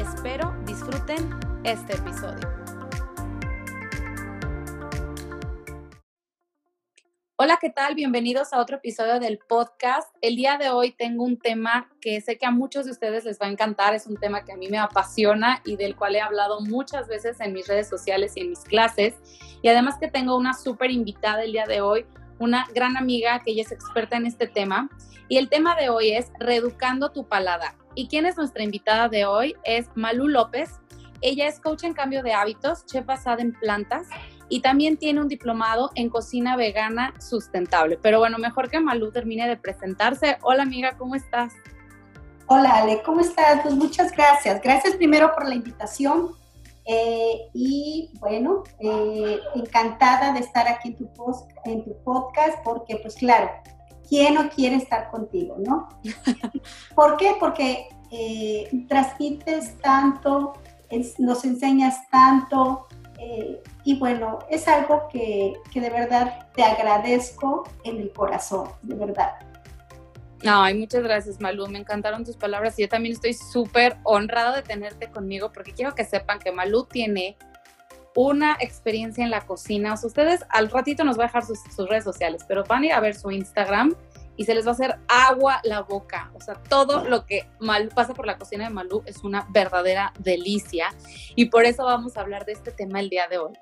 espero disfruten este episodio. Hola, ¿qué tal? Bienvenidos a otro episodio del podcast. El día de hoy tengo un tema que sé que a muchos de ustedes les va a encantar. Es un tema que a mí me apasiona y del cual he hablado muchas veces en mis redes sociales y en mis clases. Y además que tengo una súper invitada el día de hoy, una gran amiga que ella es experta en este tema. Y el tema de hoy es reeducando tu paladar. ¿Y quién es nuestra invitada de hoy? Es Malu López. Ella es coach en cambio de hábitos, chef basada en plantas y también tiene un diplomado en cocina vegana sustentable. Pero bueno, mejor que Malu termine de presentarse. Hola amiga, ¿cómo estás? Hola Ale, ¿cómo estás? Pues muchas gracias. Gracias primero por la invitación. Eh, y bueno, eh, encantada de estar aquí en tu, post, en tu podcast porque pues claro, ¿quién no quiere estar contigo, no? ¿Por qué? Porque eh, transmites tanto, nos enseñas tanto, eh, y bueno, es algo que, que, de verdad te agradezco en el corazón, de verdad. Ay, muchas gracias, Malú. Me encantaron tus palabras y yo también estoy súper honrada de tenerte conmigo porque quiero que sepan que Malú tiene una experiencia en la cocina. O sea, ustedes al ratito nos va a dejar sus, redes sociales, pero van a ir a ver su Instagram y se les va a hacer agua la boca. O sea, todo lo que Malú pasa por la cocina de Malú es una verdadera delicia. Y por eso vamos a hablar de este tema el día de hoy.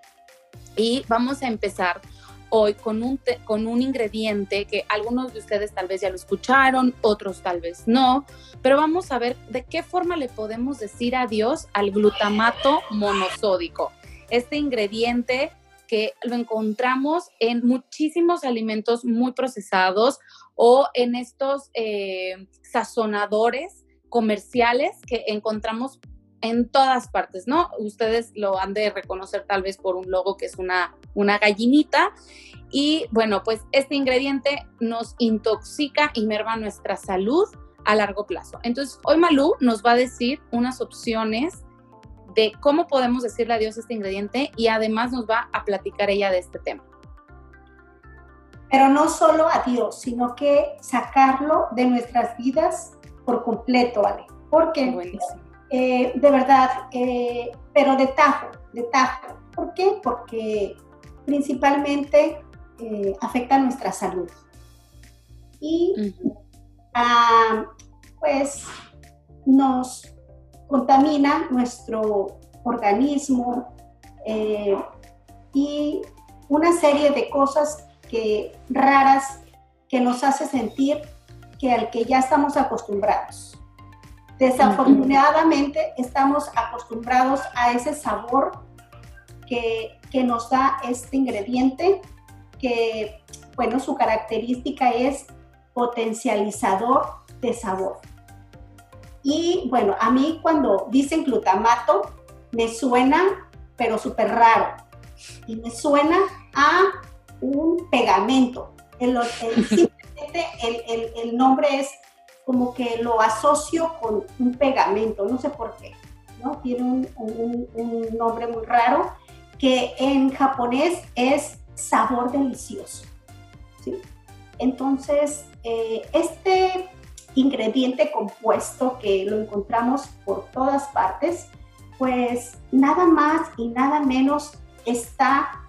Y vamos a empezar hoy con un, con un ingrediente que algunos de ustedes tal vez ya lo escucharon, otros tal vez no, pero vamos a ver de qué forma le podemos decir adiós al glutamato monosódico este ingrediente que lo encontramos en muchísimos alimentos muy procesados o en estos eh, sazonadores comerciales que encontramos en todas partes, ¿no? Ustedes lo han de reconocer tal vez por un logo que es una, una gallinita. Y bueno, pues este ingrediente nos intoxica y merma nuestra salud a largo plazo. Entonces, hoy Malú nos va a decir unas opciones de cómo podemos decirle adiós a este ingrediente y además nos va a platicar ella de este tema. Pero no solo adiós, sino que sacarlo de nuestras vidas por completo, ¿vale? Porque, eh, de verdad, eh, pero de tajo, de tajo. ¿Por qué? Porque principalmente eh, afecta nuestra salud. Y ah, pues nos contamina nuestro organismo eh, y una serie de cosas raras que nos hace sentir que al que ya estamos acostumbrados. Desafortunadamente estamos acostumbrados a ese sabor que, que nos da este ingrediente, que bueno, su característica es potencializador de sabor. Y bueno, a mí cuando dicen glutamato, me suena, pero súper raro. Y me suena a un pegamento. El, simplemente el, nombre es como que lo asocio con un pegamento, no sé por qué, ¿no? Tiene un, nombre muy raro que en japonés es sabor delicioso. ¿sí? Entonces, eh, este ingrediente compuesto que lo encontramos por todas partes, pues nada más y nada menos está,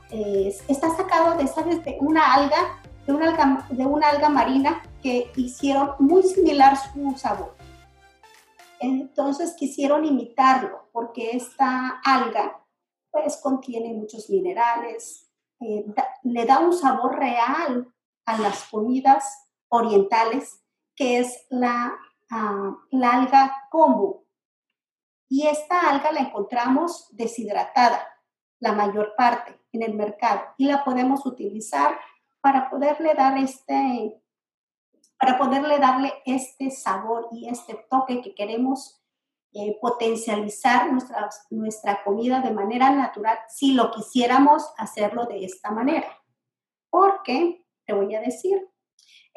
está sacado de, de una alga, de una alga, de una alga marina que hicieron muy similar su sabor. Entonces quisieron imitarlo porque esta alga pues contiene muchos minerales, eh, le da un sabor real a las comidas orientales que es la, ah, la alga kombu. Y esta alga la encontramos deshidratada, la mayor parte, en el mercado. Y la podemos utilizar para poderle dar este, para poderle darle este sabor y este toque que queremos eh, potencializar nuestra, nuestra comida de manera natural si lo quisiéramos hacerlo de esta manera. Porque, te voy a decir,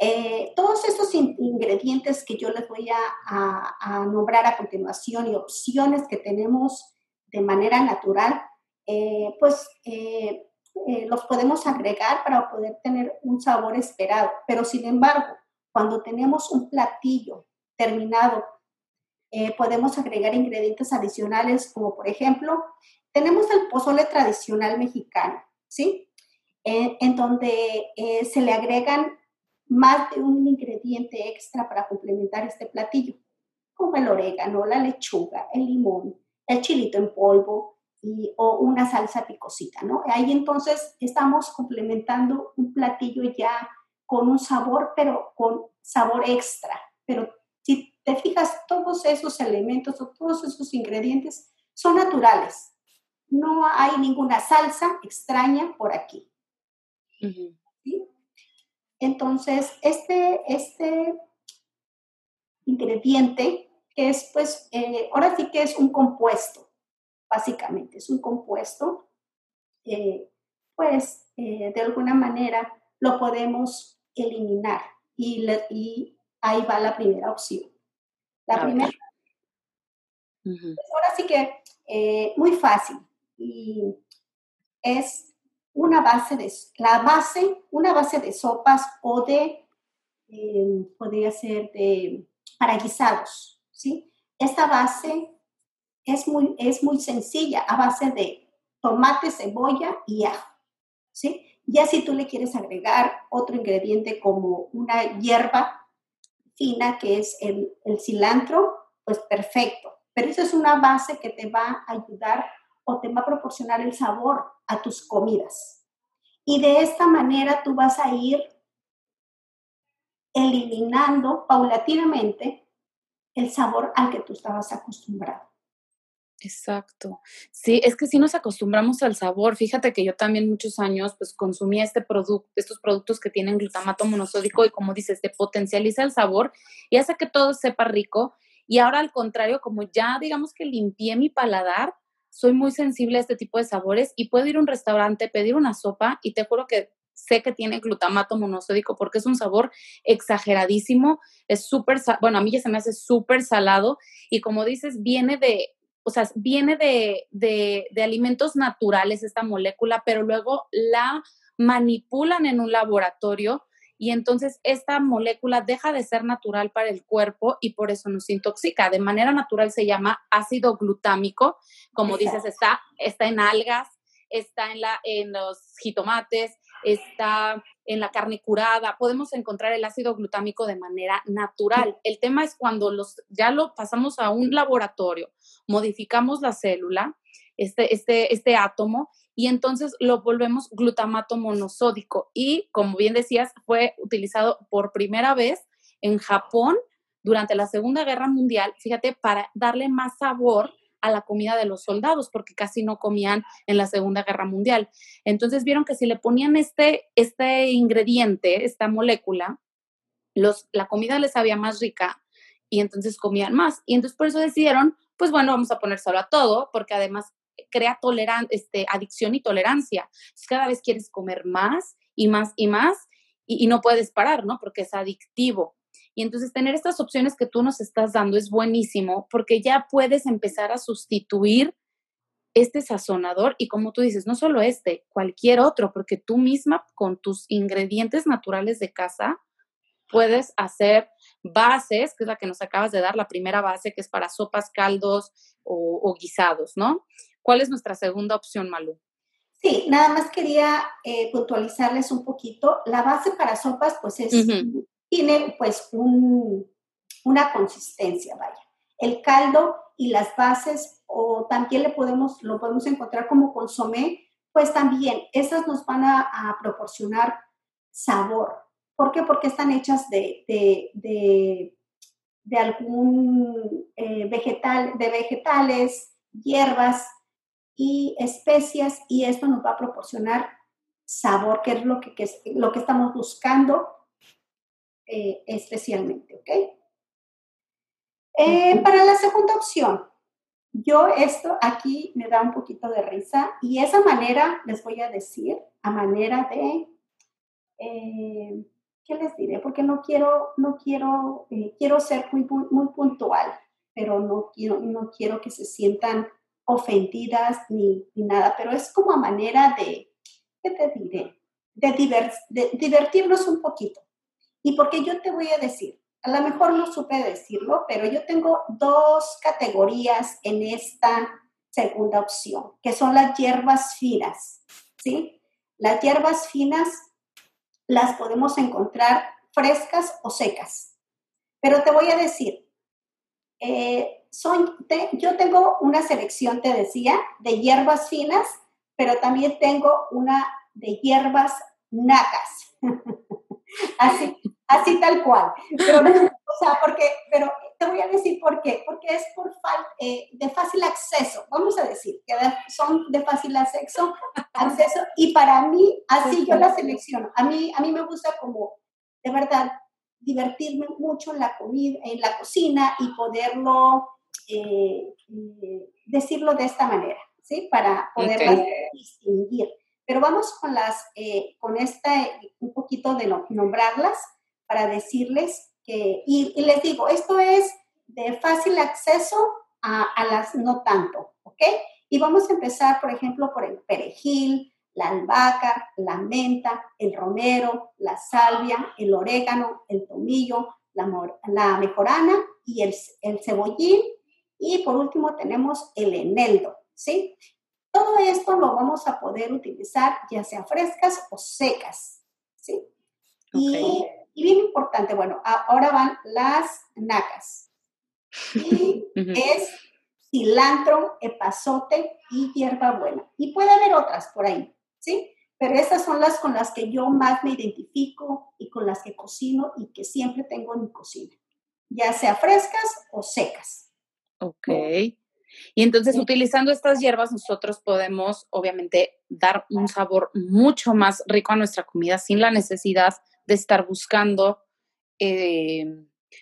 eh, todos estos ingredientes que yo les voy a, nombrar a continuación y opciones que tenemos de manera natural, eh, pues eh, los podemos agregar para poder tener un sabor esperado. Pero sin embargo, cuando tenemos un platillo terminado, podemos agregar ingredientes adicionales como por ejemplo, tenemos el pozole tradicional mexicano, ¿sí? en donde se le agregan más de un ingrediente extra para complementar este platillo, como el orégano, la lechuga, el limón, el chilito en polvo y, o una salsa picosita, ¿no? Ahí entonces estamos complementando un platillo ya con un sabor, pero con sabor extra. Pero si te fijas, todos esos elementos o todos esos ingredientes son naturales. No hay ninguna salsa extraña por aquí. Entonces, este, este ingrediente es, pues, eh, ahora sí que es un compuesto, básicamente, es un compuesto, eh, pues, eh, de alguna manera lo podemos eliminar y, y, ahí va la primera opción. La primera, pues, ahora sí que muy fácil y es una base de, la base, una base de sopas o de, em, podría ser de, para guisados, ¿sí? Esta base es muy, es muy sencilla, a base de tomate, cebolla y ajo, ¿sí? Ya si tú le quieres agregar otro ingrediente como una hierba fina, que es el, cilantro, pues perfecto. Pero eso es una base que te va a ayudar o te va a proporcionar el sabor a tus comidas. Y de esta manera tú vas a ir eliminando paulatinamente el sabor al que tú estabas acostumbrado. Exacto. Sí, es que si nos acostumbramos al sabor. Fíjate que yo también muchos años pues consumía este producto, estos productos que tienen glutamato monosódico y como dices, te potencializa el sabor y hace que todo sepa rico. Y ahora al contrario, como ya digamos que limpié mi paladar, soy muy sensible a este tipo de sabores y puedo ir a un restaurante, pedir una sopa y te juro que sé que tiene glutamato monosódico porque es un sabor exageradísimo, es súper, bueno, a mí ya se me hace súper salado y como dices, viene de, o sea, viene de, de, de alimentos naturales esta molécula, pero luego la manipulan en un laboratorio y entonces esta molécula deja de ser natural para el cuerpo y por eso nos intoxica. De manera natural se llama ácido glutámico, como dices, está, está en algas, está en, la, en los jitomates, está en la carne curada, podemos encontrar el ácido glutámico de manera natural. El tema es cuando los, ya lo pasamos a un laboratorio, modificamos la célula, este, este, este átomo, y entonces lo volvemos glutamato monosódico. Y como bien decías, fue utilizado por primera vez en Japón durante la Segunda Guerra Mundial, fíjate, para darle más sabor a la comida de los soldados, porque casi no comían en la Segunda Guerra Mundial. Entonces vieron que si le ponían este, este ingrediente, esta molécula, los, la comida les sabía más rica y entonces comían más. Y entonces por eso decidieron, pues bueno, vamos a poner solo a todo, porque además crea este, adicción y tolerancia. cada vez quieres comer más y más y más y, no puedes parar, ¿no? Porque es adictivo. Y entonces tener estas opciones que tú nos estás dando es buenísimo porque ya puedes empezar a sustituir este sazonador y como tú dices, no solo este, cualquier otro, porque tú misma con tus ingredientes naturales de casa puedes hacer bases, que es la que nos acabas de dar, la primera base que es para sopas, caldos o guisados, ¿no? ¿Cuál es nuestra segunda opción, Malu? Sí, nada más quería eh, puntualizarles un poquito. La base para sopas, pues es, tiene pues una consistencia, vaya. El caldo y las bases, o también le podemos, lo podemos encontrar como consomé, pues también esas nos van a, proporcionar sabor. ¿Por qué? Porque están hechas de, de, de, algún eh, vegetal, de vegetales, hierbas, y especias y esto nos va a proporcionar sabor, que es lo que, lo que estamos buscando eh, especialmente, ¿ok? Eh, para la segunda opción, yo esto aquí me da un poquito de risa y esa manera, les voy a decir, a manera de, eh, ¿qué les diré? Porque no quiero, no quiero, eh, quiero ser muy, muy puntual, pero no quiero, no quiero que se sientan ofendidas ni, nada, pero es como a manera de, ¿qué te diré? De, de divertirnos un poquito. Y porque yo te voy a decir, a lo mejor no supe decirlo, pero yo tengo dos categorías en esta segunda opción, que son las hierbas finas, ¿sí? Las hierbas finas las podemos encontrar frescas o secas. Pero te voy a decir, eh, son, yo tengo una selección, te decía, de hierbas finas, pero también tengo una de hierbas nacas. Así, así tal cual. Pero, o sea, porque, pero te voy a decir por qué. Porque es por eh, de fácil acceso, vamos a decir, que son de fácil acceso, acceso, y para mí, así yo la selecciono. A mí, a mí me gusta como, de verdad, divertirme mucho en la comida, en la cocina y poderlo eh, eh, decirlo de esta manera, ¿sí? Para poder distinguir. Pero vamos con las, con esta, un poquito de nombrarlas para decirles que, y, les digo, esto es de fácil acceso a, las no tanto, ¿ok? Y vamos a empezar, por ejemplo, por el perejil, la albahaca, la menta, el romero, la salvia, el orégano, el tomillo, la, mejorana y el, cebollín. Y por último tenemos el eneldo, ¿sí? Todo esto lo vamos a poder utilizar ya sea frescas o secas, ¿sí? Y y bien importante, bueno, ahora van las nacas. Y es cilantro, epazote y hierbabuena. Y puede haber otras por ahí, ¿sí? Pero estas son las con las que yo más me identifico y con las que cocino y que siempre tengo en mi cocina, ya sea frescas o secas. Ok. Y entonces utilizando estas hierbas nosotros podemos obviamente dar un sabor mucho más rico a nuestra comida sin la necesidad de estar buscando eh,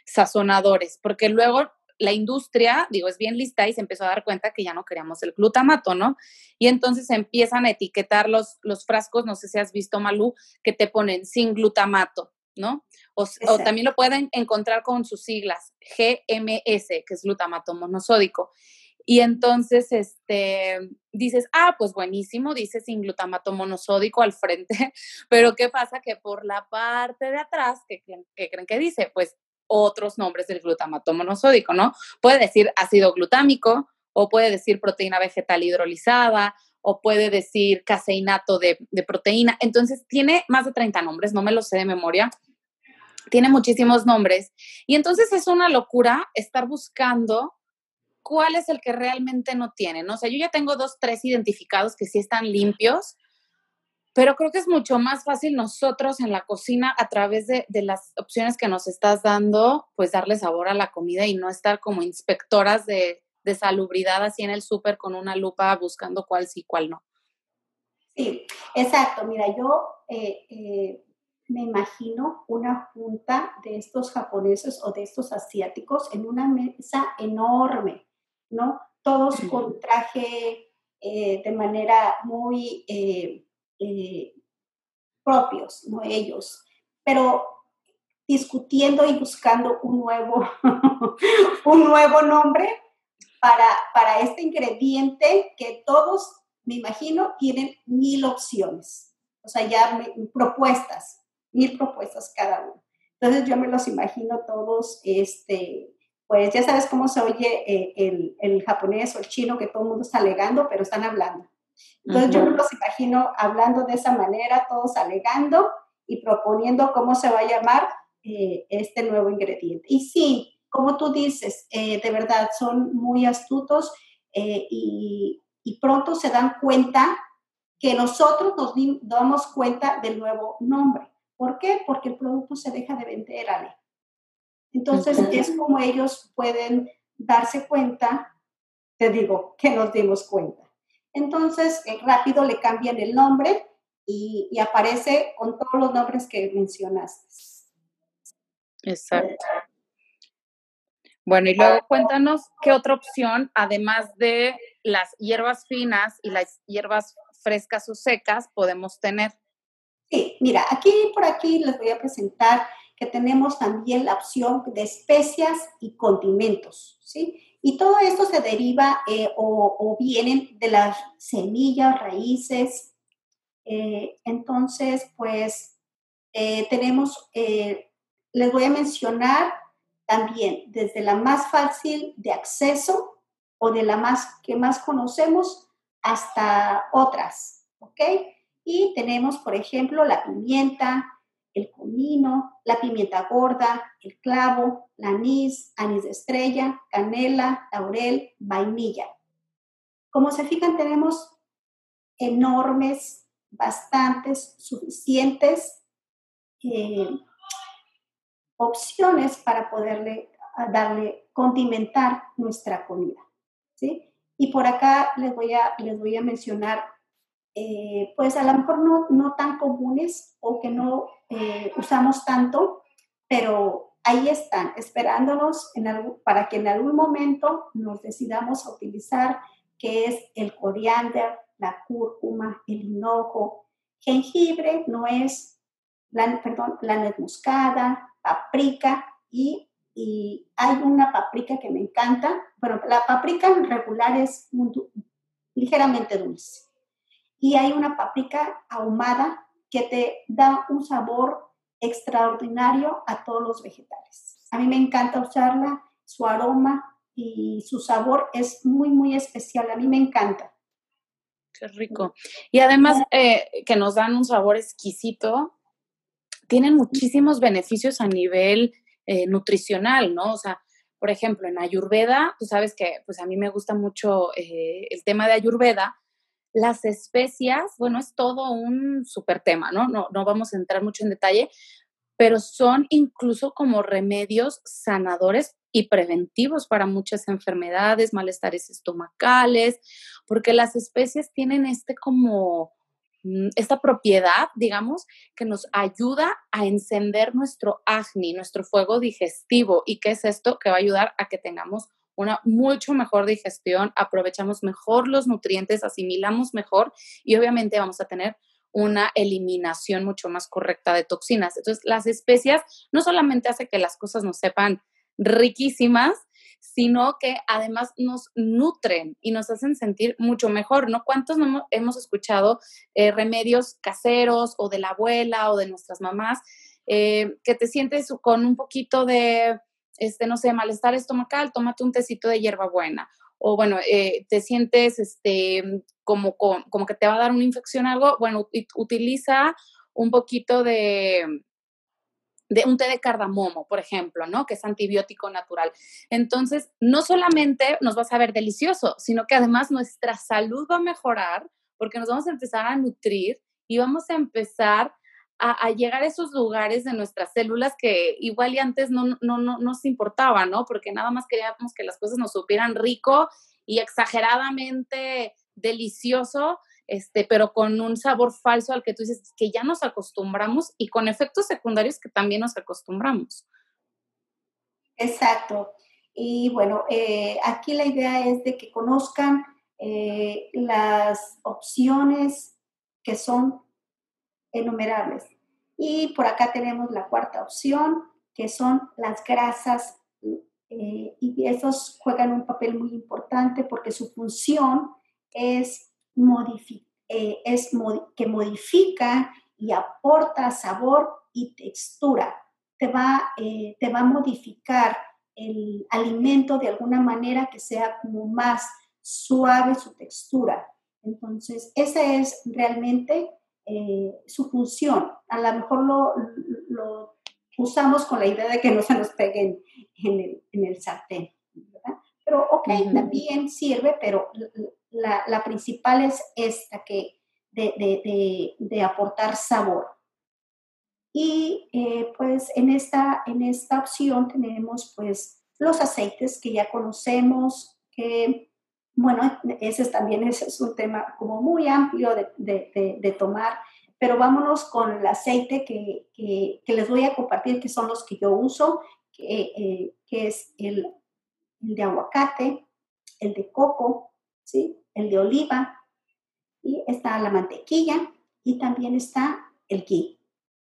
sazonadores, porque luego la industria, digo, es bien lista y se empezó a dar cuenta que ya no queríamos el glutamato, ¿no? Y entonces empiezan a etiquetar los, los frascos, no sé si has visto, Malú, que te ponen sin glutamato, ¿no? O, o, también lo pueden encontrar con sus siglas, GMS, que es glutamato monosódico. Y entonces, este, dices, ah, pues buenísimo, dice sin glutamato monosódico al frente, pero ¿qué pasa? Que por la parte de atrás, ¿qué, creen que dice? Pues otros nombres del glutamato monosódico, ¿no? Puede decir ácido glutámico, o puede decir proteína vegetal hidrolizada, o puede decir caseinato de, de proteína. Entonces, tiene más de 30 nombres, no me lo sé de memoria, tiene muchísimos nombres. Y entonces es una locura estar buscando cuál es el que realmente no tiene, ¿no? O sea, yo ya tengo dos, tres identificados que sí están limpios, pero creo que es mucho más fácil nosotros en la cocina, a través de, las opciones que nos estás dando, pues darle sabor a la comida y no estar como inspectoras de, salubridad así en el súper con una lupa buscando cuál sí, cuál no. Sí, exacto. Mira, yo eh, eh, me imagino una junta de estos japoneses o de estos asiáticos en una mesa enorme ¿no? Todos con traje eh, de manera muy eh, eh, propios, ¿no? Ellos, pero discutiendo y buscando un nuevo, un nuevo nombre para, para este ingrediente que todos, me imagino, tienen mil opciones, o sea, ya propuestas, mil propuestas cada uno. Entonces yo me los imagino todos este, pues ya sabes cómo se oye eh, el, el, japonés o el chino que todo el mundo está alegando, pero están hablando. Entonces yo me los imagino hablando de esa manera, todos alegando y proponiendo cómo se va a llamar eh, este nuevo ingrediente. Y sí, como tú dices, eh, de verdad son muy astutos y, y, pronto se dan cuenta que nosotros nos damos cuenta del nuevo nombre. ¿Por qué? Porque el producto se deja de vender, Ale. Entonces es como ellos pueden darse cuenta, te digo, que nos dimos cuenta. Entonces eh, rápido le cambian el nombre y, aparece con todos los nombres que mencionaste. Exacto. Bueno, y luego cuéntanos qué otra opción, además de las hierbas finas y las hierbas frescas o secas, podemos tener. Sí, mira, aquí por aquí les voy a presentar que tenemos también la opción de especias y condimentos, ¿sí? Y todo esto se deriva eh, o, vienen de las semillas, raíces. Eh, entonces, pues eh, tenemos, les voy a mencionar también desde la más fácil de acceso o de la más que más conocemos hasta otras, ¿ok? Y tenemos, por ejemplo, la pimienta, el comino, la pimienta gorda, el clavo, la anís, anís de estrella, canela, laurel, vainilla. Como se fijan, tenemos enormes, bastantes, suficientes eh, opciones para poderle darle, condimentar nuestra comida. ¿sí? Y por acá les voy a, les voy a mencionar, eh, pues a lo mejor no, no tan comunes o que no eh, usamos tanto, pero ahí están, esperándonos en para que en algún momento nos decidamos a utilizar, que es el coriander, la cúrcuma, el hinojo, jengibre, nuez, la, perdón, la nuez moscada, paprika y, y, hay una paprika que me encanta. Bueno, la paprika regular es ligeramente dulce. Y hay una paprika ahumada que te da un sabor extraordinario a todos los vegetales. A mí me encanta usarla, su aroma y su sabor es muy, muy especial. A mí me encanta. Qué rico. Y además eh, que nos dan un sabor exquisito, tienen muchísimos beneficios a nivel eh, nutricional, ¿no? O sea, por ejemplo, en Ayurveda, tú sabes que pues a mí me gusta mucho eh, el tema de Ayurveda, las especias, bueno, es todo un súper tema, ¿no? ¿no? No vamos a entrar mucho en detalle, pero son incluso como remedios sanadores y preventivos para muchas enfermedades, malestares estomacales, porque las especies tienen este como mm, esta propiedad, digamos, que nos ayuda a encender nuestro acné, nuestro fuego digestivo. ¿Y qué es esto? Que va a ayudar a que tengamos una mucho mejor digestión, aprovechamos mejor los nutrientes, asimilamos mejor y obviamente vamos a tener una eliminación mucho más correcta de toxinas. Entonces, las especias no solamente hace que las cosas nos sepan riquísimas, sino que además nos nutren y nos hacen sentir mucho mejor, ¿no? ¿Cuántos no hemos escuchado eh, remedios caseros o de la abuela o de nuestras mamás eh, que te sientes con un poquito de este, no sé, malestar estomacal, tómate un tecito de hierbabuena. O bueno, eh, te sientes este, como, como que te va a dar una infección algo, bueno, utiliza un poquito de, de un té de cardamomo, por ejemplo, ¿no? Que es antibiótico natural. Entonces, no solamente nos va a saber delicioso, sino que además nuestra salud va a mejorar porque nos vamos a empezar a nutrir y vamos a empezar a, llegar a esos lugares de nuestras células que igual y antes no, no, no nos importaba, ¿no? Porque nada más queríamos que las cosas nos supieran rico y exageradamente delicioso, este, pero con un sabor falso al que tú dices que ya nos acostumbramos y con efectos secundarios que también nos acostumbramos. Exacto. Y bueno, eh, aquí la idea es de que conozcan eh, las opciones que son enumerables. Y por acá tenemos la cuarta opción, que son las grasas, eh, y esos juegan un papel muy importante porque su función es, eh, es que modifica y aporta sabor y textura. Te va, eh, te va a modificar el alimento de alguna manera que sea como más suave su textura. Entonces, ese es realmente eh, su función. A lo mejor lo, usamos con la idea de que no se nos peguen en el, en el sartén, Pero ok, también sirve, pero la, principal es esta, que de, aportar sabor. Y eh, pues en esta, en esta opción tenemos pues los aceites que ya conocemos, que bueno, ese también es un tema como muy amplio de, tomar, pero vámonos con el aceite que, les voy a compartir, que son los que yo uso, que, eh, es el el de aguacate, el de coco, ¿sí? el de oliva, y está la mantequilla y también está el ghee.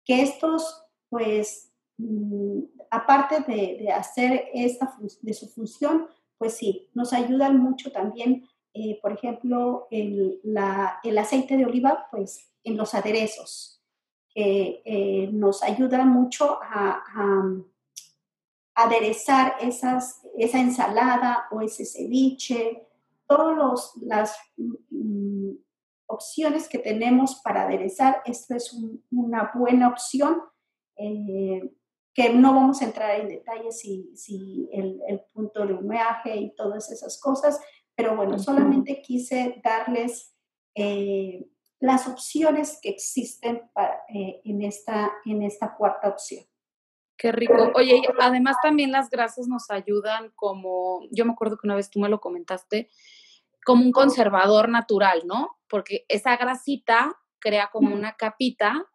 Que estos, pues, mm, aparte de, hacer esta de su función, pues sí, nos ayudan mucho también, eh, por ejemplo, el, aceite de oliva, pues en los aderezos, que eh, nos ayuda mucho a, aderezar esas, esa ensalada o ese ceviche, todas las mm, opciones que tenemos para aderezar, esta es una buena opción. Eh, que no vamos a entrar en detalles si, si el, el, punto de humeaje y todas esas cosas, pero bueno, solamente quise darles eh, las opciones que existen para, eh, en, esta, en esta cuarta opción. Qué rico. Oye, además también las grasas nos ayudan como, yo me acuerdo que una vez tú me lo comentaste, como un conservador natural, ¿no? Porque esa grasita crea como una capita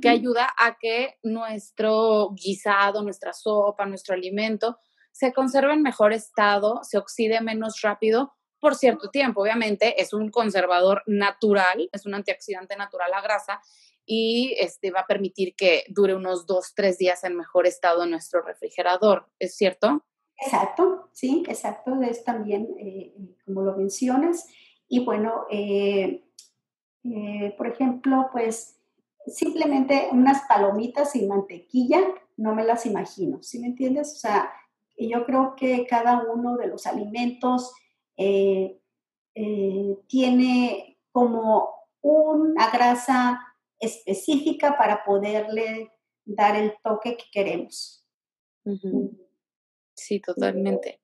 que ayuda a que nuestro guisado, nuestra sopa, nuestro alimento se conserve en mejor estado, se oxide menos rápido por cierto tiempo. Obviamente es un conservador natural, es un antioxidante natural la grasa y este va a permitir que dure unos dos, tres días en mejor estado en nuestro refrigerador, ¿es cierto? Exacto, sí, exacto, es también eh, como lo mencionas. Y bueno, eh, eh, por ejemplo, pues simplemente unas palomitas sin mantequilla, no me las imagino, ¿sí me entiendes? O sea, yo creo que cada uno de los alimentos eh, eh, tiene como una grasa específica para poderle dar el toque que queremos. Sí, totalmente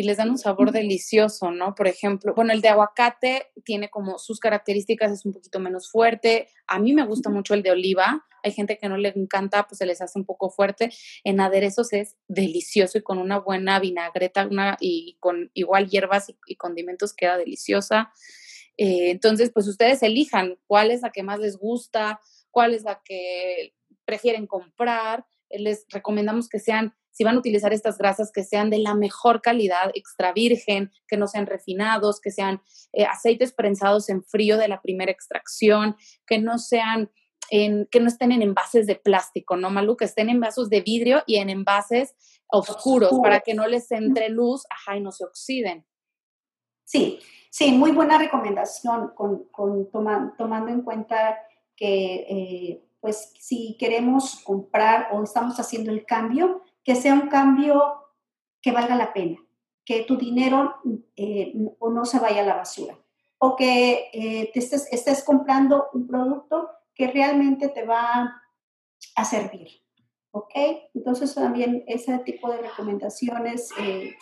y les dan un sabor delicioso, ¿no? Por ejemplo, bueno, el de aguacate tiene como sus características, es un poquito menos fuerte. A mí me gusta mucho el de oliva. Hay gente que no le encanta, pues se les hace un poco fuerte. En aderezos es delicioso y con una buena vinagreta una, y con igual hierbas y, condimentos queda deliciosa. Eh, entonces, pues ustedes elijan cuál es la que más les gusta, cuál es la que prefieren comprar. Les recomendamos que sean si van a utilizar estas grasas que sean de la mejor calidad, extra virgen, que no sean refinados, que sean eh, aceites prensados en frío de la primera extracción, que no sean en, que no estén en envases de plástico, ¿no, Malu? Que estén en vasos de vidrio y en envases oscuros para que no les entre luz, ajá, y no se oxiden. Sí, sí, muy buena recomendación con, tomando en cuenta que, eh, pues, si queremos comprar o estamos haciendo el cambio, que sea un cambio que valga la pena, que tu dinero eh, no se vaya a la basura o que eh, te estés, comprando un producto que realmente te va a servir. ¿Ok? Entonces también ese tipo de recomendaciones eh,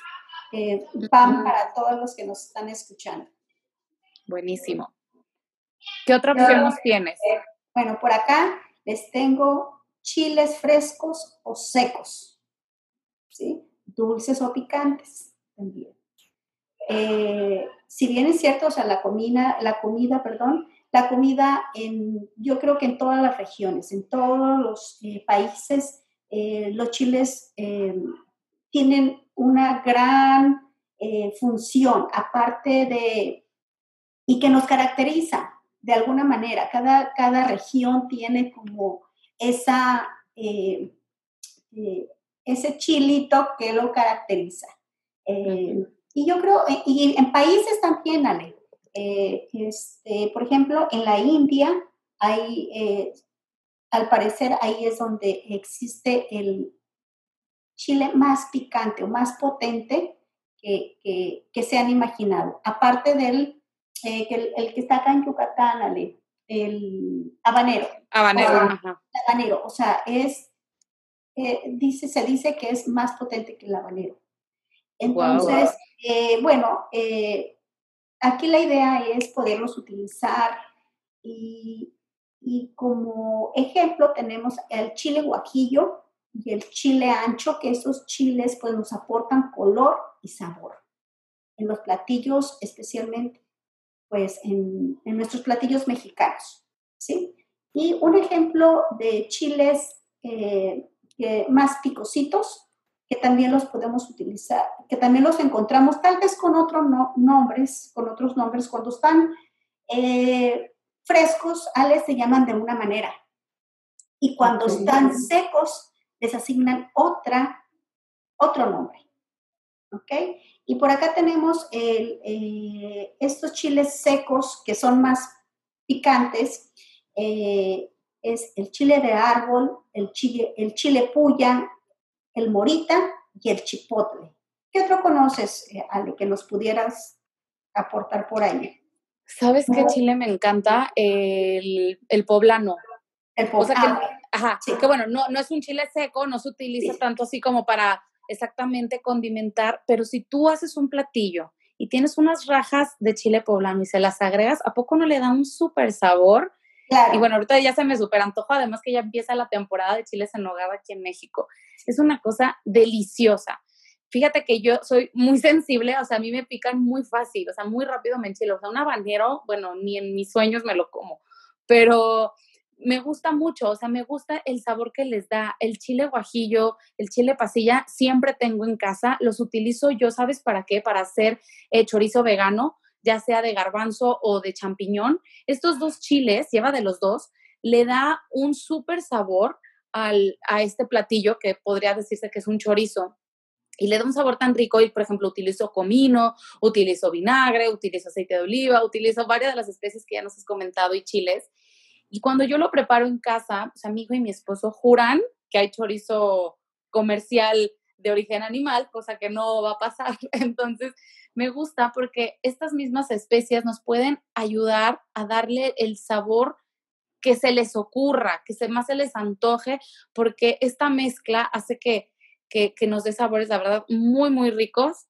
van para todos los que nos están escuchando. Buenísimo. ¿Qué otra opción nos tienes? bueno, por acá les tengo chiles frescos o secos. Dulces o picantes también. Eh, si bien es cierto, o sea, la comida, la comida, perdón, la comida en, yo creo que en todas las regiones, en todos los eh, países, eh, los chiles tienen una gran función, aparte de, y que nos caracteriza de alguna manera. Cada, cada región tiene como esa ese chilito que lo caracteriza. Eh, y yo creo, eh, y en países también, Ale, eh, este, por ejemplo, en la India hay, al parecer ahí es donde existe el chile más picante o más potente que, que, se han imaginado. Aparte del que el, que está acá en Yucatán, Ale, el habanero. Habanero, habanero, o sea, es eh, dice, se dice que es más potente que el habanero. Entonces, eh, bueno, eh, aquí la idea es poderlos utilizar y, y, como ejemplo tenemos el chile guajillo y el chile ancho, que esos chiles pues nos aportan color y sabor en los platillos, especialmente pues en, en nuestros platillos mexicanos, ¿sí? Y un ejemplo de chiles más picositos que también los podemos utilizar, que también los encontramos tal vez con otros nombres, con otros nombres, cuando están eh, frescos, les se llaman de una manera. Y cuando están secos, les asignan otra, otro nombre. ¿Ok? Y por acá tenemos eh, estos chiles secos que son más picantes. Eh, es el chile de árbol, el chile, el chile puya, el morita y el chipotle. ¿Qué otro conoces, eh, Ale, que nos pudieras aportar por ahí? ¿Sabes qué chile me encanta? El, poblano. El poblano. Ah, ajá, que bueno, no, no es un chile seco, no se utiliza tanto así como para exactamente condimentar, pero si tú haces un platillo y tienes unas rajas de chile poblano y se las agregas, ¿a poco no le da un súper sabor? Y bueno, ahorita ya se me super antojo, además que ya empieza la temporada de chiles en nogada aquí en México. Es una cosa deliciosa. Fíjate que yo soy muy sensible, o sea, a mí me pican muy fácil, o sea, muy rápido me enchilo. O sea, un habanero, bueno, ni en mis sueños me lo como, pero me gusta mucho, o sea, me gusta el sabor que les da. El chile guajillo, el chile pasilla, siempre tengo en casa. Los utilizo yo, ¿sabes para qué? Para hacer eh, chorizo vegano, ya sea de garbanzo o de champiñón. Estos dos chiles, lleva de los dos, le da un súper sabor al, a este platillo que podría decirse que es un chorizo. Y le da un sabor tan rico y, por ejemplo, utilizo comino, utilizo vinagre, utilizo aceite de oliva, utilizo varias de las especies que ya nos has comentado y chiles y cuando yo lo preparo en casa, pues mi hijo y mi esposo juran que hay chorizo comercial de origen animal, cosa que no va a pasar. Entonces, me gusta porque estas mismas especias nos pueden ayudar a darle el sabor que se les ocurra, que se más se les antoje, porque esta mezcla hace que, que, que nos dé sabores, la verdad, muy, muy ricos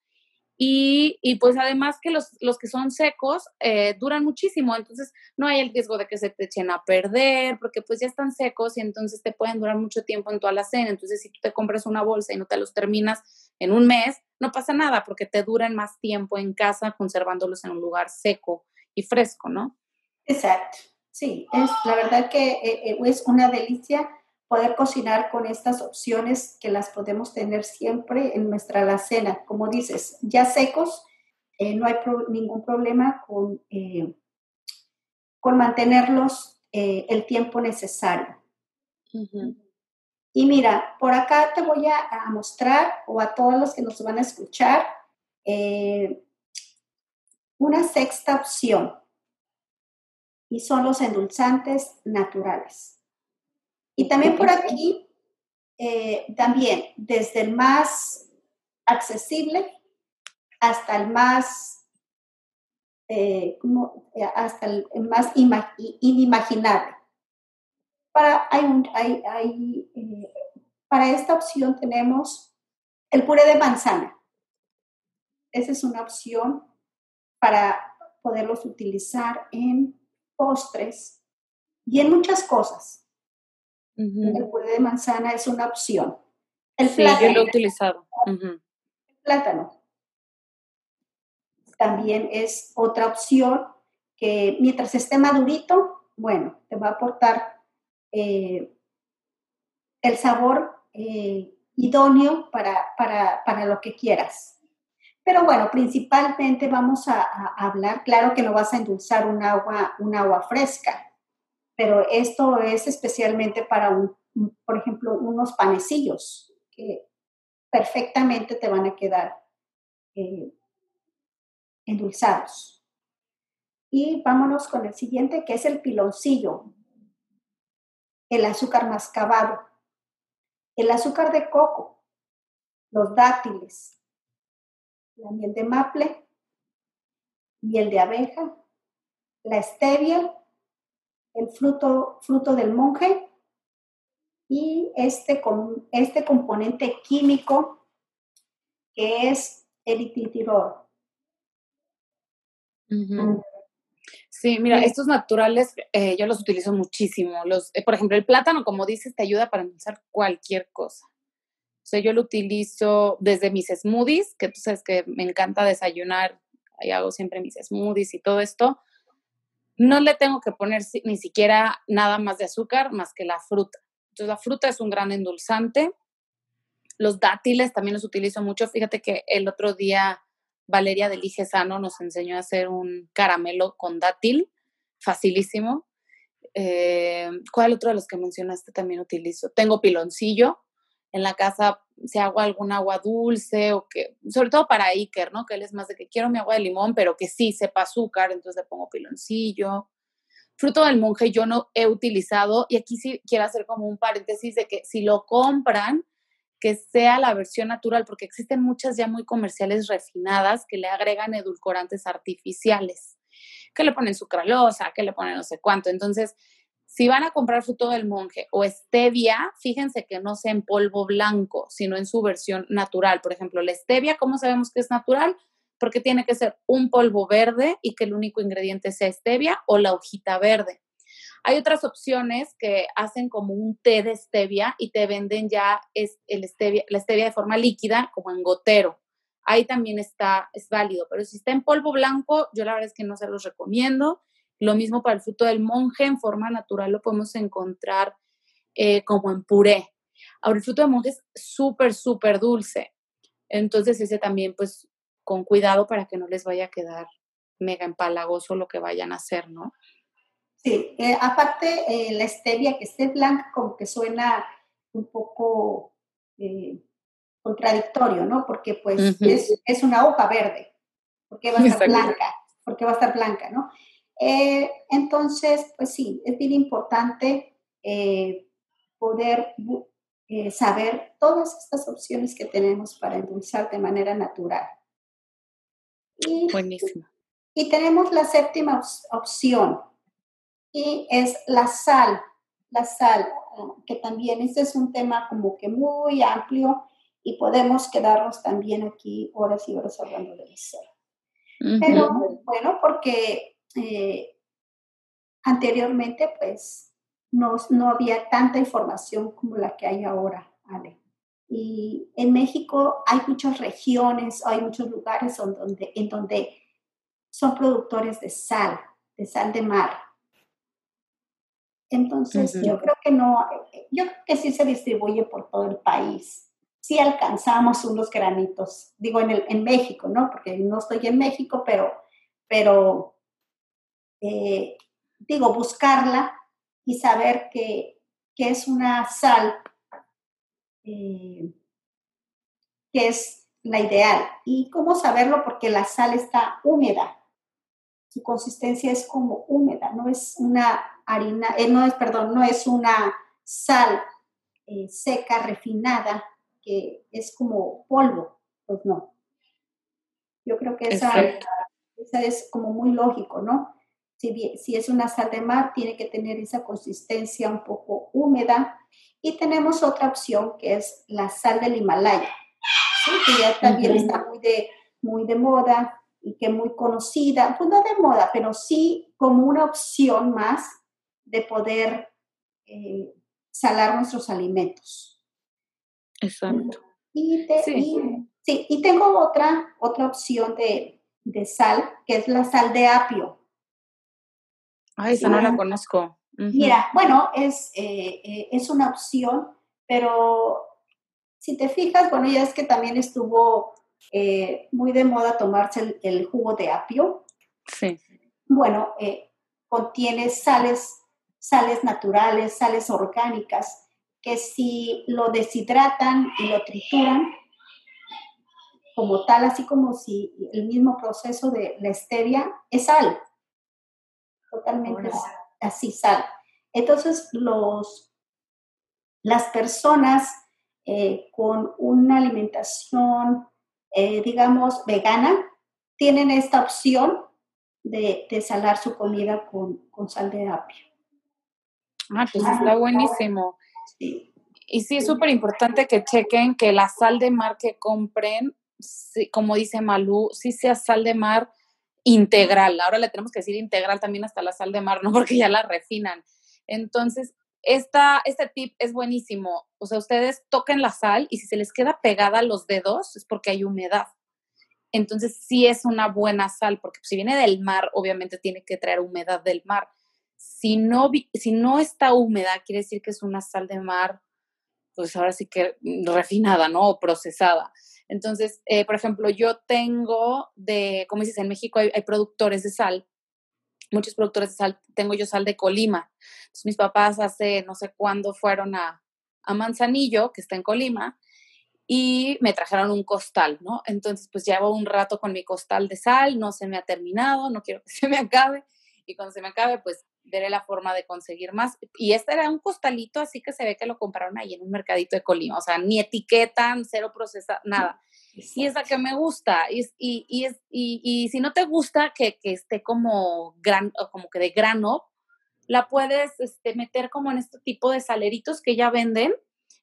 y, y, pues además que los, los que son secos eh, duran muchísimo, entonces no hay el riesgo de que se te echen a perder, porque pues ya están secos y entonces te pueden durar mucho tiempo en toda la cena. Entonces si tú te compras una bolsa y no te los terminas en un mes, no pasa nada, porque te duran más tiempo en casa conservándolos en un lugar seco y fresco, ¿no? Exacto, sí, es la verdad que eh, eh, es una delicia poder cocinar con estas opciones que las podemos tener siempre en nuestra alacena. Como dices, ya secos, eh, no hay ningún problema con, eh, con mantenerlos eh, el tiempo necesario. Y mira, por acá te voy a, a, mostrar, o a todos los que nos van a escuchar, una sexta opción, y son los endulzantes naturales. Y también por aquí, eh, también desde el más accesible hasta el más, eh, eh, hasta el más inimaginable. Para, hay hay, para esta opción tenemos el puré de manzana. Esa es una opción para poderlos utilizar en postres y en muchas cosas. El puré de manzana es una opción. El sí, plátano. yo lo he utilizado. El plátano. También es otra opción que mientras esté madurito, bueno, te va a aportar eh, el sabor eh, idóneo para, para, para, lo que quieras. Pero bueno, principalmente vamos a, a, hablar, claro que no vas a endulzar un agua, un agua fresca, pero esto es especialmente para, un, por ejemplo, unos panecillos que perfectamente te van a quedar eh, endulzados. Y vámonos con el siguiente, que es el piloncillo, el azúcar mascabado, el azúcar de coco, los dátiles, la miel de maple, miel de abeja, la stevia el fruto, fruto del monje y este, este componente químico que es el Sí, mira, estos naturales eh, yo los utilizo muchísimo. Los, eh, por ejemplo, el plátano, como dices, te ayuda para endulzar cualquier cosa. O sea, yo lo utilizo desde mis smoothies, que tú sabes que me encanta desayunar, ahí hago siempre mis smoothies y todo esto no le tengo que poner ni siquiera nada más de azúcar más que la fruta. Entonces la fruta es un gran endulzante. Los dátiles también los utilizo mucho. Fíjate que el otro día Valeria del Sano nos enseñó a hacer un caramelo con dátil, facilísimo. Eh, ¿Cuál otro de los que mencionaste también utilizo? Tengo piloncillo. En la casa, si hago algún agua dulce o que, sobre todo para Iker, ¿no? Que él es más de que quiero mi agua de limón, pero que sí sepa azúcar, entonces le pongo piloncillo. Fruto del monje yo no he utilizado, y aquí sí quiero hacer como un paréntesis de que si lo compran, que sea la versión natural, porque existen muchas ya muy comerciales refinadas que le agregan edulcorantes artificiales, que le ponen sucralosa, que le ponen no sé cuánto. Entonces, si van a comprar fruto del monje o stevia, fíjense que no sea en polvo blanco, sino en su versión natural. Por ejemplo, la stevia, ¿cómo sabemos que es natural? Porque tiene que ser un polvo verde y que el único ingrediente sea stevia o la hojita verde. Hay otras opciones que hacen como un té de stevia y te venden ya es el stevia, la stevia de forma líquida, como en gotero. Ahí también está, es válido, pero si está en polvo blanco, yo la verdad es que no se los recomiendo. Lo mismo para el fruto del monje, en forma natural lo podemos encontrar eh, como en puré. Ahora, el fruto del monje es súper, súper dulce. Entonces, ese también, pues, con cuidado para que no les vaya a quedar mega empalagoso lo que vayan a hacer, ¿no? Sí, eh, aparte eh, la stevia que esté blanca como que suena un poco eh, contradictorio, ¿no? Porque pues es, una hoja verde, porque va a estar blanca, porque va a estar blanca, ¿no? Entonces, pues sí, es bien importante poder saber todas estas opciones que tenemos para endulzar de manera natural. Buenísimo. Y tenemos la séptima opción, y es la sal, la sal, que también este es un tema como que muy amplio y podemos quedarnos también aquí horas y horas hablando de la sal. Pero bueno, porque eh, anteriormente pues no, no había tanta información como la que hay ahora, Ale. Y en México hay muchas regiones, hay muchos lugares donde, en donde son productores de sal, de sal de mar. Entonces, yo creo que no, yo creo que sí se distribuye por todo el país. Sí alcanzamos unos granitos, digo en, el, en México, ¿no? Porque no estoy en México, pero, pero eh, digo, buscarla y saber que, es una sal eh, que es la ideal. ¿Y cómo saberlo? Porque la sal está húmeda. Su consistencia es como húmeda, no es una harina, eh, no es, perdón, no es una sal seca, refinada, que es como polvo, pues no. Yo creo que esa, esa es como muy lógico, ¿no? Si, si es una sal de mar, tiene que tener esa consistencia un poco húmeda. Y tenemos otra opción que es la sal del Himalaya, que ya también está muy de, muy de moda y que muy conocida, pues no de moda, pero sí como una opción más de poder eh, salar nuestros alimentos. Exacto. Y, sí. Y, tengo otra, otra opción de, sal, que es la sal de apio. Ay, esa no la conozco. Mira, bueno, es, eh, eh, es una opción, pero si te fijas, bueno, ya es que también estuvo muy de moda tomarse el, el, jugo de apio. Sí. Bueno, contiene sales sales naturales, sales orgánicas, que si lo deshidratan y lo trituran como tal, así como si el mismo proceso de la stevia es sal, totalmente así sal. Entonces, los, las personas eh, con una alimentación, eh, digamos, vegana, tienen esta opción de, de salar su comida con, con sal de apio. Ah, pues está buenísimo. Y sí, es súper importante que chequen que la sal de mar que compren, como dice Malú, sí sea sal de mar integral. Ahora le tenemos que decir integral también hasta la sal de mar, ¿no? Porque ya la refinan. Entonces, esta, este tip es buenísimo. O sea, ustedes toquen la sal y si se les queda pegada a los dedos es porque hay humedad. Entonces, sí es una buena sal, porque si viene del mar, obviamente tiene que traer humedad del mar. Si no, si no está húmeda, quiere decir que es una sal de mar pues ahora sí que refinada, ¿no? O procesada. Entonces, eh, por ejemplo, yo tengo de, como dices, en México hay, productores de sal, muchos productores de sal, tengo yo sal de Colima. Entonces, mis papás hace no sé cuándo fueron a, a Manzanillo, que está en Colima, y me trajeron un costal, ¿no? Entonces, pues llevo un rato con mi costal de sal, no se me ha terminado, no quiero que se me acabe, y cuando se me acabe, pues veré la forma de conseguir más. Y este era un costalito, así que se ve que lo compraron ahí en un mercadito de Colima, o sea, ni etiquetan, cero procesa, nada. Y es la que me gusta. Y, y, y, es, y, si no te gusta que, que, esté como, gran, como que de grano, la puedes este, meter como en este tipo de saleritos que ya venden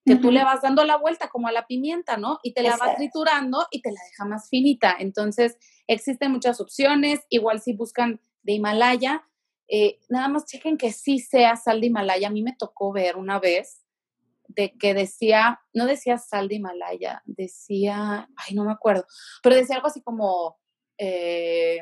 que tú le vas dando la vuelta como a la pimienta, ¿no? Y te la vas triturando y te la deja más finita. Entonces, existen muchas opciones. Igual si buscan de Himalaya, eh, nada más chequen que sí sea sal de Himalaya. A mí me tocó ver una vez de que decía, no decía sal de Himalaya, decía, ay, no me acuerdo, pero decía algo así como eh,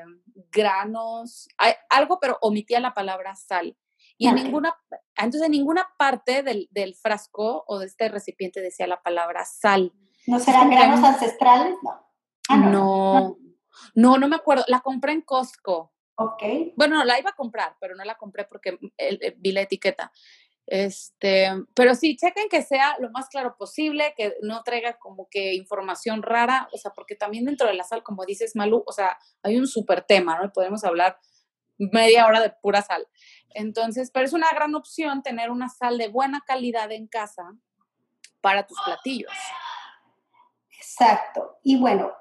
granos, algo, pero omitía la palabra sal. Y en ninguna, entonces en ninguna parte del, del, frasco o de este recipiente decía la palabra sal. ¿No serán granos ancestrales? Ah, no. no. no. no, me acuerdo. La compré en Costco. Ok. Bueno, la iba a comprar, pero no la compré porque vi la etiqueta. Este, pero sí, chequen que sea lo más claro posible, que no traiga como que información rara, o sea, porque también dentro de la sal, como dices, Malu, o sea, hay un súper tema, ¿no? podemos hablar media hora de pura sal. Entonces, pero es una gran opción tener una sal de buena calidad en casa para tus platillos. Exacto. Y bueno,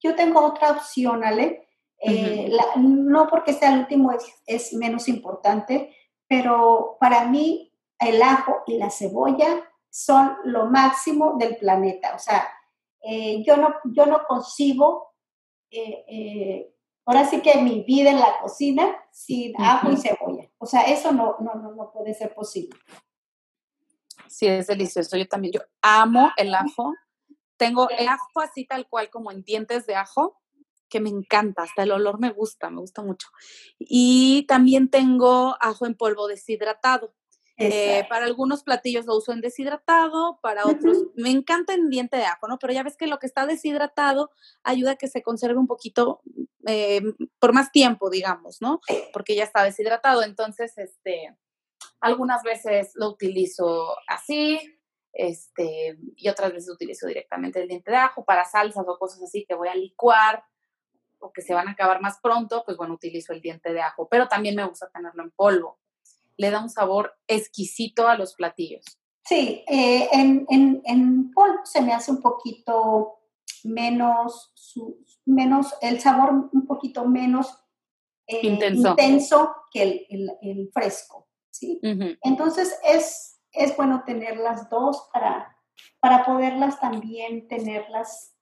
yo tengo otra opción, Ale. Eh, no porque sea el último es, menos importante, pero para mí el ajo y la cebolla son lo máximo del planeta. O sea, eh, yo, no, yo no concibo eh, ahora sí que mi vida en la cocina sin ajo y cebolla. O sea, eso no, no, no, no puede ser posible. Sí, es delicioso. Yo también, yo amo el ajo. Tengo el ajo así tal cual como en dientes de ajo, que me encanta, hasta el olor me gusta, me gusta mucho. Y también tengo ajo en polvo deshidratado. Eh, para algunos platillos lo uso en deshidratado, para otros me encanta en diente de ajo, ¿no? Pero ya ves que lo que está deshidratado ayuda a que se conserve un poquito eh, por más tiempo, digamos, ¿no? Porque ya está deshidratado. Entonces, este, algunas veces lo utilizo así, este, y otras veces utilizo directamente el diente de ajo para salsas o cosas así que voy a licuar o que se van a acabar más pronto, pues bueno, utilizo el diente de ajo, pero también me gusta tenerlo en polvo le da un sabor exquisito a los platillos. Sí, eh, en, en, en polvo se me hace un poquito menos, menos el sabor un poquito menos eh, intenso. que el, el, fresco. ¿sí? Entonces es, es bueno tener las dos para, para poderlas también tenerlas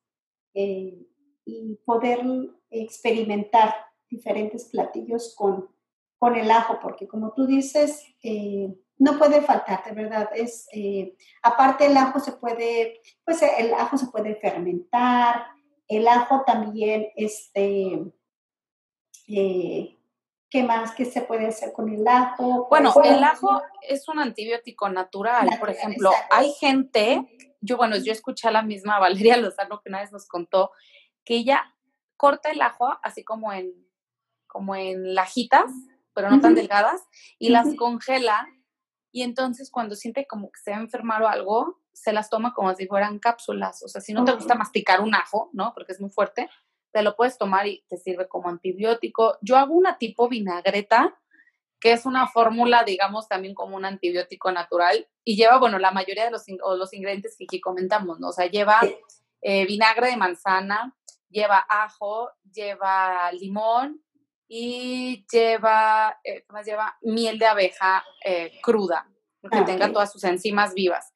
eh, y poder experimentar diferentes platillos con, con el ajo, porque como tú dices, eh, no puede faltar, de verdad. Es, eh, aparte el ajo se puede, pues el ajo se puede fermentar, el ajo también, este, eh, ¿qué más? ¿Qué se puede hacer con el ajo? Bueno, el ajo es un antibiótico natural. Por ejemplo, hay gente, yo bueno, yo escuché a la misma Valeria Lozano que una vez nos contó que ella corta el ajo así como en, como en lajitas pero no tan delgadas, y las congela. Y entonces cuando siente como que se va a enfermar o algo, se las toma como si fueran cápsulas. O sea, si no te gusta masticar un ajo, ¿no? Porque es muy fuerte, te lo puedes tomar y te sirve como antibiótico. Yo hago una tipo vinagreta, que es una fórmula, digamos, también como un antibiótico natural, y lleva, bueno, la mayoría de los, los ingredientes que aquí comentamos, ¿no? O sea, lleva eh, vinagre de manzana, lleva ajo, lleva limón, y lleva, eh, lleva miel de abeja eh, cruda, que ah, tenga todas sus enzimas vivas.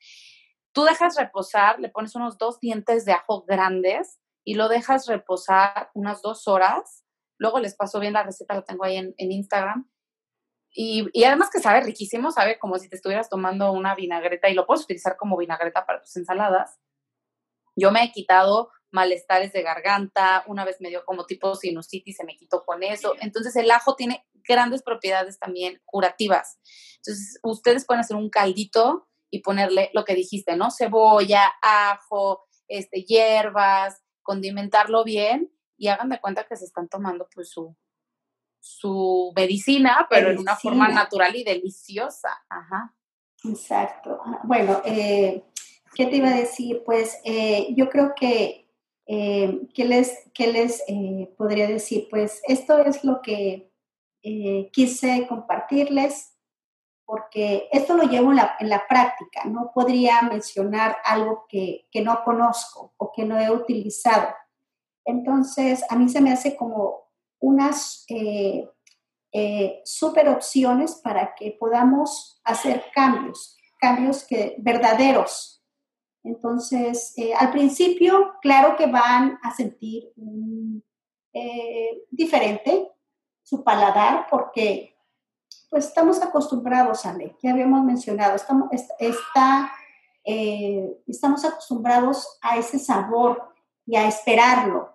Tú dejas reposar, le pones unos dos dientes de ajo grandes y lo dejas reposar unas dos horas. Luego les paso bien la receta, lo tengo ahí en, en Instagram. Y, y, además que sabe riquísimo, sabe como si te estuvieras tomando una vinagreta y lo puedes utilizar como vinagreta para tus ensaladas. Yo me he quitado malestares de garganta, una vez me dio como tipo sinusitis, se me quitó con eso. Entonces el ajo tiene grandes propiedades también curativas. Entonces ustedes pueden hacer un caldito y ponerle lo que dijiste, ¿no? Cebolla, ajo, este, hierbas, condimentarlo bien y hagan de cuenta que se están tomando pues su, su medicina, pero en una forma natural y deliciosa. Ajá. Exacto. Bueno, eh, ¿qué te iba a decir? Pues eh, yo creo que, eh, ¿qué les, qué les podría decir? Pues esto es lo que quise compartirles porque esto lo llevo en la, práctica, no podría mencionar algo que, no conozco o que no he utilizado. Entonces, a mí se me hace como unas eh, eh, super opciones para que podamos hacer cambios, cambios que, verdaderos. Entonces, eh, al principio, claro que van a sentir diferente su paladar porque pues estamos acostumbrados, Ale, ya habíamos mencionado, estamos, eh, estamos acostumbrados a ese sabor y a esperarlo.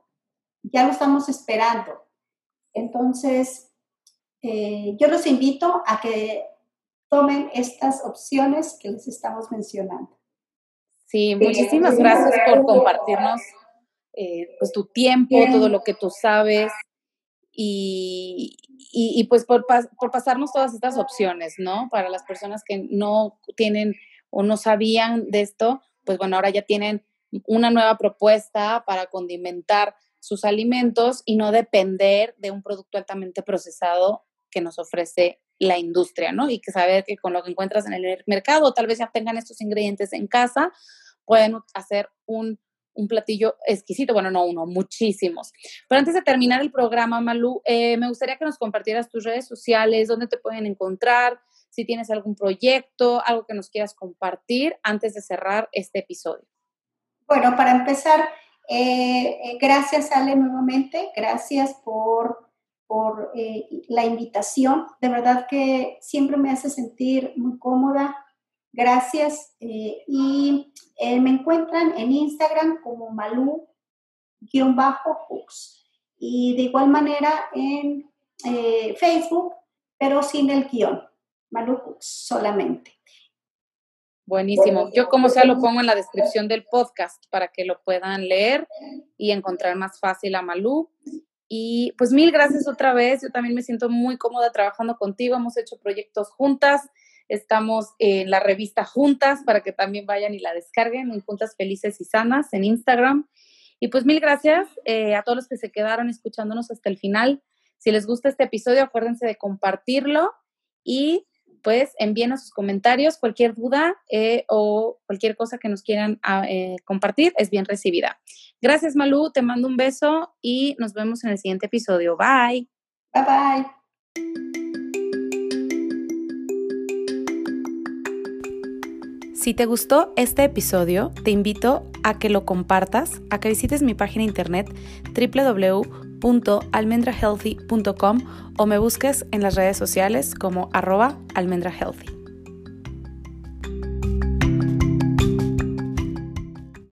Ya lo estamos esperando. Entonces, eh, yo los invito a que tomen estas opciones que les estamos mencionando. Sí, muchísimas gracias por compartirnos eh, pues tu tiempo, todo lo que tú sabes y, y, pues por, por, pasarnos todas estas opciones, ¿no? Para las personas que no tienen o no sabían de esto, pues bueno, ahora ya tienen una nueva propuesta para condimentar sus alimentos y no depender de un producto altamente procesado que nos ofrece la industria, ¿no? Y que saber que con lo que encuentras en el mercado, tal vez ya tengan estos ingredientes en casa, pueden hacer un un platillo exquisito, bueno, no uno, muchísimos. Pero antes de terminar el programa, Malú, eh, me gustaría que nos compartieras tus redes sociales, dónde te pueden encontrar, si tienes algún proyecto, algo que nos quieras compartir antes de cerrar este episodio. Bueno, para empezar, eh, eh, gracias Ale nuevamente, gracias por, por la invitación. De verdad que siempre me hace sentir muy cómoda. Gracias. y eh, me encuentran en Instagram como Malú-Hooks y de igual manera en eh, Facebook, pero sin el guion, Malú solamente. Buenísimo. Yo como sea lo pongo en la descripción del podcast para que lo puedan leer y encontrar más fácil a Malú. Y pues mil gracias otra vez. Yo también me siento muy cómoda trabajando contigo. Hemos hecho proyectos juntas. Estamos en la revista Juntas para que también vayan y la descarguen en Juntas Felices y Sanas en Instagram. Y pues mil gracias eh, a todos los que se quedaron escuchándonos hasta el final. Si les gusta este episodio, acuérdense de compartirlo y pues envíenos sus comentarios, cualquier duda eh, o cualquier cosa que nos quieran ah, eh, compartir es bien recibida. Gracias Malú, te mando un beso y nos vemos en el siguiente episodio. Bye. Bye bye. Si te gustó este episodio, te invito a que lo compartas, a que visites mi página internet www.almendrahealthy.com o me busques en las redes sociales como arroba almendrahealthy.